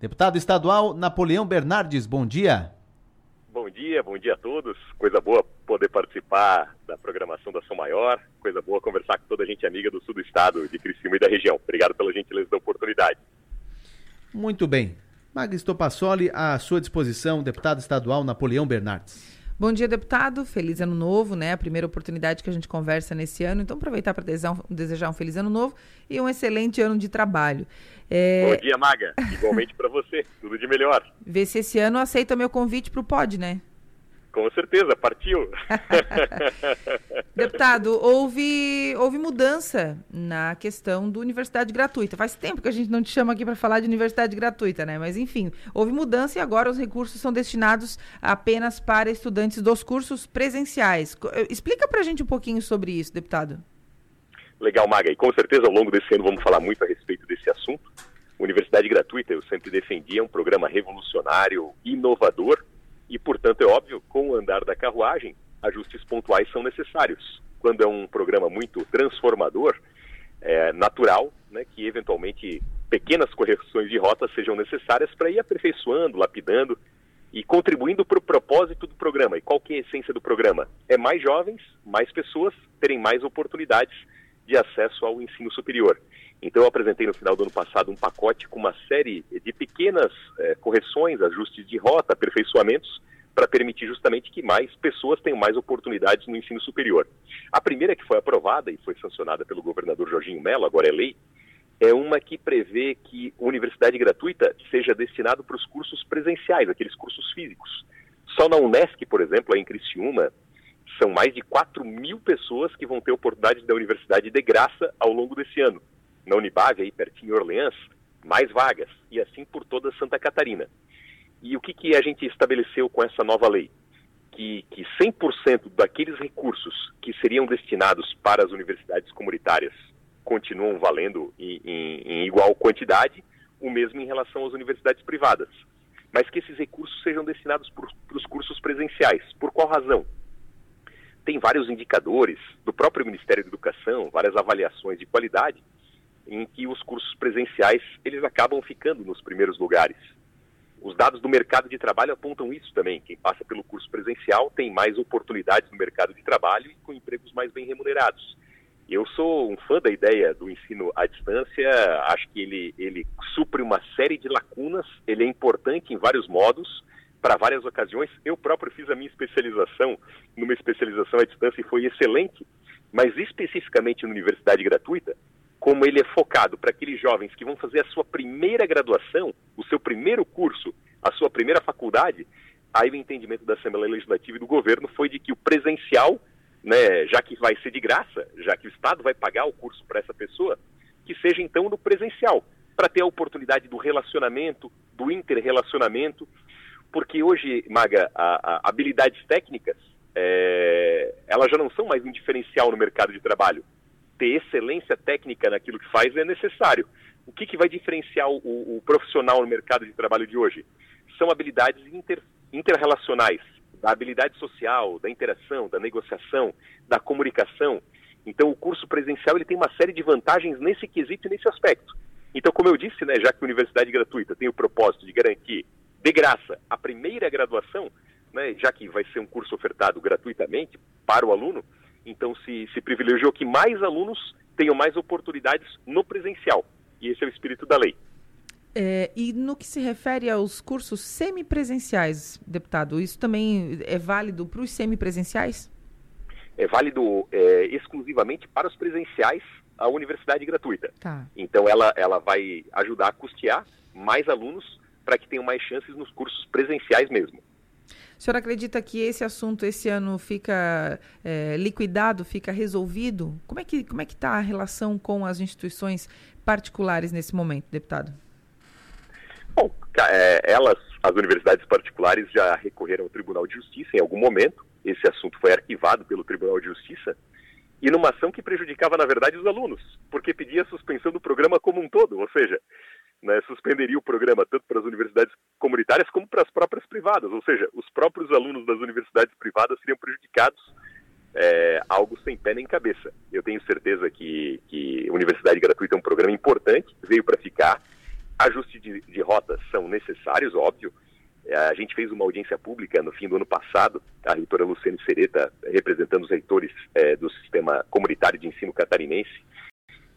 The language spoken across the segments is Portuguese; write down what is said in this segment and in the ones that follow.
Deputado estadual Napoleão Bernardes, bom dia. Bom dia, bom dia a todos. Coisa boa poder participar da programação da São Maior. Coisa boa conversar com toda a gente amiga do sul do estado, de Criciúma e da região. Obrigado pela gentileza da oportunidade. Muito bem. Magris Topassoli, à sua disposição, deputado estadual Napoleão Bernardes. Bom dia, deputado. Feliz ano novo, né? A primeira oportunidade que a gente conversa nesse ano. Então, aproveitar para desejar, um, um feliz ano novo e um excelente ano de trabalho. É... Bom dia, Maga. Igualmente para você. Tudo de melhor. Ver se esse ano aceita meu convite para o POD, né? Com certeza, partiu. Deputado, houve, houve mudança na questão do universidade gratuita. Faz tempo que a gente não te chama aqui para falar de universidade gratuita, né? Mas enfim, houve mudança e agora os recursos são destinados apenas para estudantes dos cursos presenciais. Eh, explica para a gente um pouquinho sobre isso, deputado. Legal, Maga. E com certeza ao longo desse ano vamos falar muito a respeito desse assunto. Universidade gratuita, eu sempre defendi, é um programa revolucionário, inovador e, portanto, é óbvio, com o andar da carruagem, ajustes pontuais são necessários. Quando é um programa muito transformador, é natural né, que, eventualmente, pequenas correções de rota sejam necessárias para ir aperfeiçoando, lapidando e contribuindo para o propósito do programa. E qual que é a essência do programa? É mais jovens, mais pessoas terem mais oportunidades de acesso ao ensino superior. Então, eu apresentei no final do ano passado um pacote com uma série de pequenas é, correções, ajustes de rota, aperfeiçoamentos, para permitir justamente que mais pessoas tenham mais oportunidades no ensino superior. A primeira que foi aprovada e foi sancionada pelo governador Jorginho Mello, agora é lei, é uma que prevê que universidade gratuita seja destinada para os cursos presenciais, aqueles cursos físicos. Só na Unesc, por exemplo, em Criciúma, são mais de 4 mil pessoas que vão ter oportunidade da universidade de graça ao longo desse ano na Unibave, aí pertinho de Orleans, mais vagas, e assim por toda Santa Catarina. E o que, que a gente estabeleceu com essa nova lei? Que, que 100% daqueles recursos que seriam destinados para as universidades comunitárias continuam valendo em, em, em igual quantidade, o mesmo em relação às universidades privadas. Mas que esses recursos sejam destinados para os cursos presenciais. Por qual razão? Tem vários indicadores do próprio Ministério da Educação, várias avaliações de qualidade, em que os cursos presenciais eles acabam ficando nos primeiros lugares. Os dados do mercado de trabalho apontam isso também. Quem passa pelo curso presencial tem mais oportunidades no mercado de trabalho e com empregos mais bem remunerados. Eu sou um fã da ideia do ensino à distância, acho que ele, ele supre uma série de lacunas, ele é importante em vários modos, para várias ocasiões. Eu próprio fiz a minha especialização numa especialização à distância e foi excelente, mas especificamente na universidade gratuita, como ele é focado para aqueles jovens que vão fazer a sua primeira graduação, o seu primeiro curso, a sua primeira faculdade, aí o entendimento da Assembleia Legislativa e do governo foi de que o presencial, né, já que vai ser de graça, já que o Estado vai pagar o curso para essa pessoa, que seja então no presencial, para ter a oportunidade do relacionamento, do interrelacionamento, porque hoje, Maga, a, a habilidades técnicas, é, elas já não são mais um diferencial no mercado de trabalho ter excelência técnica naquilo que faz é necessário. O que, que vai diferenciar o, o, profissional no mercado de trabalho de hoje? São habilidades inter, interrelacionais, da habilidade social, da interação, da negociação, da comunicação. Então, o curso presencial ele tem uma série de vantagens nesse quesito e nesse aspecto. Então, como eu disse, né, já que a universidade gratuita tem o propósito de garantir de graça a primeira graduação, né, já que vai ser um curso ofertado gratuitamente para o aluno, então, se, se privilegiou que mais alunos tenham mais oportunidades no presencial. E esse é o espírito da lei. É, e no que se refere aos cursos semipresenciais, deputado, isso também é válido para os semipresenciais? É válido é, exclusivamente para os presenciais a universidade gratuita. Tá. Então ela, ela vai ajudar a custear mais alunos para que tenham mais chances nos cursos presenciais mesmo. O senhor acredita que esse assunto esse ano fica é, liquidado, fica resolvido? Como é que como é que está a relação com as instituições particulares nesse momento, deputado? Bom, é, elas, as universidades particulares já recorreram ao Tribunal de Justiça em algum momento. Esse assunto foi arquivado pelo Tribunal de Justiça e numa ação que prejudicava, na verdade, os alunos, porque pedia a suspensão do programa como um todo, ou seja, né, suspenderia o programa tanto para as universidades comunitárias como para as próprias privadas, ou seja, os próprios alunos das universidades privadas seriam prejudicados, é, algo sem pé nem cabeça. Eu tenho certeza que, que universidade gratuita é um programa importante, veio para ficar Ajustes de, de rotas são necessários, óbvio. É, a gente fez uma audiência pública no fim do ano passado, a reitora Luciane Sereta, representando os reitores é, do sistema comunitário de ensino catarinense,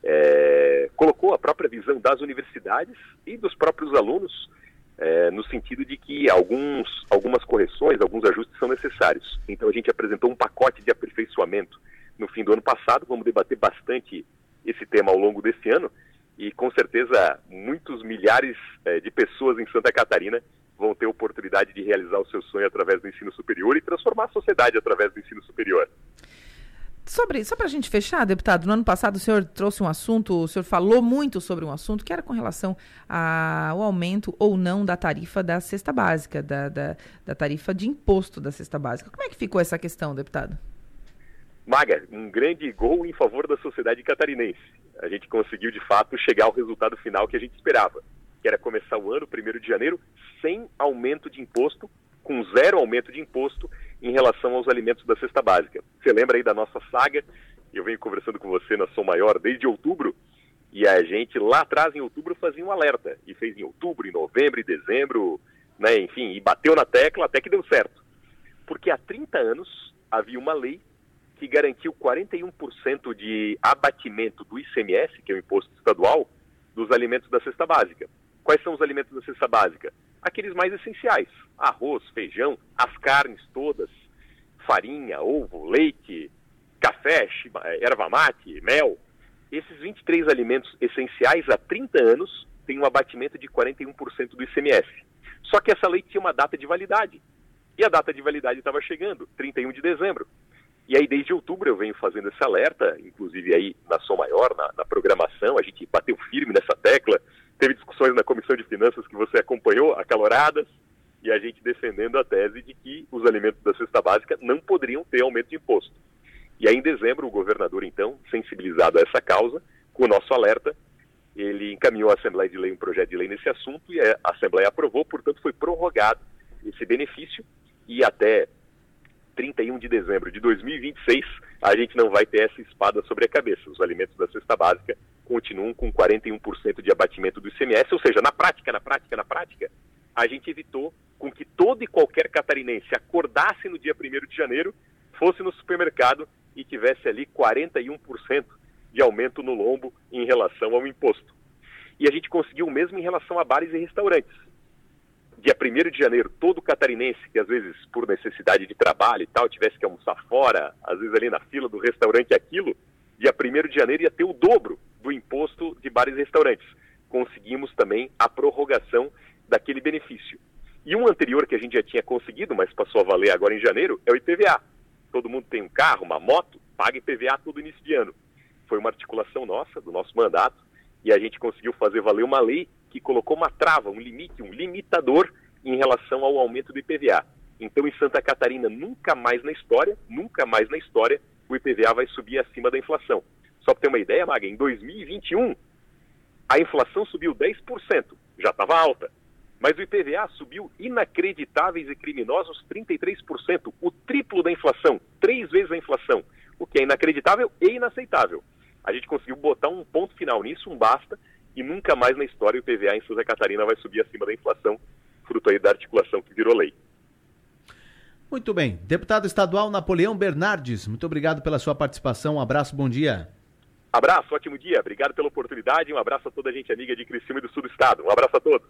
é, colocou a própria visão das universidades e dos próprios alunos é, no sentido de que alguns, algumas correções, alguns ajustes são necessários. Então a gente apresentou um pacote de aperfeiçoamento no fim do ano passado, vamos debater bastante esse tema ao longo desse ano e com certeza muitos milhares é, de pessoas em Santa Catarina vão ter oportunidade de realizar o seu sonho através do ensino superior e transformar a sociedade através do ensino superior. Sobre, só para a gente fechar, deputado, no ano passado o senhor trouxe um assunto, o senhor falou muito sobre um assunto que era com relação ao aumento ou não da tarifa da cesta básica, da, da, da tarifa de imposto da cesta básica. Como é que ficou essa questão, deputado? Maga, um grande gol em favor da sociedade catarinense. A gente conseguiu, de fato, chegar ao resultado final que a gente esperava, que era começar o ano, 1 de janeiro, sem aumento de imposto com zero aumento de imposto em relação aos alimentos da cesta básica. Você lembra aí da nossa saga? Eu venho conversando com você na Som Maior desde outubro, e a gente lá atrás, em outubro, fazia um alerta. E fez em outubro, em novembro, em dezembro, né, enfim, e bateu na tecla até que deu certo. Porque há 30 anos havia uma lei que garantiu 41% de abatimento do ICMS, que é o imposto estadual, dos alimentos da cesta básica. Quais são os alimentos da cesta básica? Aqueles mais essenciais: arroz, feijão, as carnes todas, farinha, ovo, leite, café, erva mate, mel. Esses 23 alimentos essenciais há 30 anos têm um abatimento de 41% do ICMS. Só que essa lei tinha uma data de validade. E a data de validade estava chegando, 31 de dezembro. E aí, desde outubro, eu venho fazendo esse alerta, inclusive aí na Som Maior, na, na programação, a gente bateu firme nessa tecla, teve discussões na Comissão de Finanças que você acompanhou, acaloradas, e a gente defendendo a tese de que os alimentos da cesta básica não poderiam ter aumento de imposto. E aí, em dezembro, o governador, então, sensibilizado a essa causa, com o nosso alerta, ele encaminhou à Assembleia de Lei um projeto de lei nesse assunto e a Assembleia aprovou, portanto, foi prorrogado esse benefício e até 31 de dezembro de 2026, a gente não vai ter essa espada sobre a cabeça. Os alimentos da cesta básica continuam com 41% de abatimento do ICMS, ou seja, na prática, na prática, na prática, a gente evitou com que todo e qualquer catarinense acordasse no dia 1 de janeiro, fosse no supermercado e tivesse ali 41% de aumento no lombo em relação ao imposto. E a gente conseguiu o mesmo em relação a bares e restaurantes dia 1 de janeiro, todo catarinense que às vezes por necessidade de trabalho e tal tivesse que almoçar fora, às vezes ali na fila do restaurante aquilo, dia 1 de janeiro ia ter o dobro do imposto de bares e restaurantes. Conseguimos também a prorrogação daquele benefício. E um anterior que a gente já tinha conseguido, mas passou a valer agora em janeiro, é o IPVA. Todo mundo tem um carro, uma moto, paga IPVA todo início de ano. Foi uma articulação nossa, do nosso mandato, e a gente conseguiu fazer valer uma lei que colocou uma trava, um limite, um limitador em relação ao aumento do IPVA. Então, em Santa Catarina, nunca mais na história, nunca mais na história, o IPVA vai subir acima da inflação. Só para ter uma ideia, Maga, em 2021, a inflação subiu 10%, já estava alta. Mas o IPVA subiu inacreditáveis e criminosos 33%, o triplo da inflação, três vezes a inflação, o que é inacreditável e inaceitável. A gente conseguiu botar um ponto final nisso, um basta, e nunca mais na história o PVA em Santa Catarina vai subir acima da inflação, fruto aí da articulação que virou lei. Muito bem. Deputado estadual Napoleão Bernardes, muito obrigado pela sua participação. Um abraço, bom dia. Abraço, ótimo dia. Obrigado pela oportunidade. Um abraço a toda a gente amiga de Criciúma e do Sul do Estado. Um abraço a todos.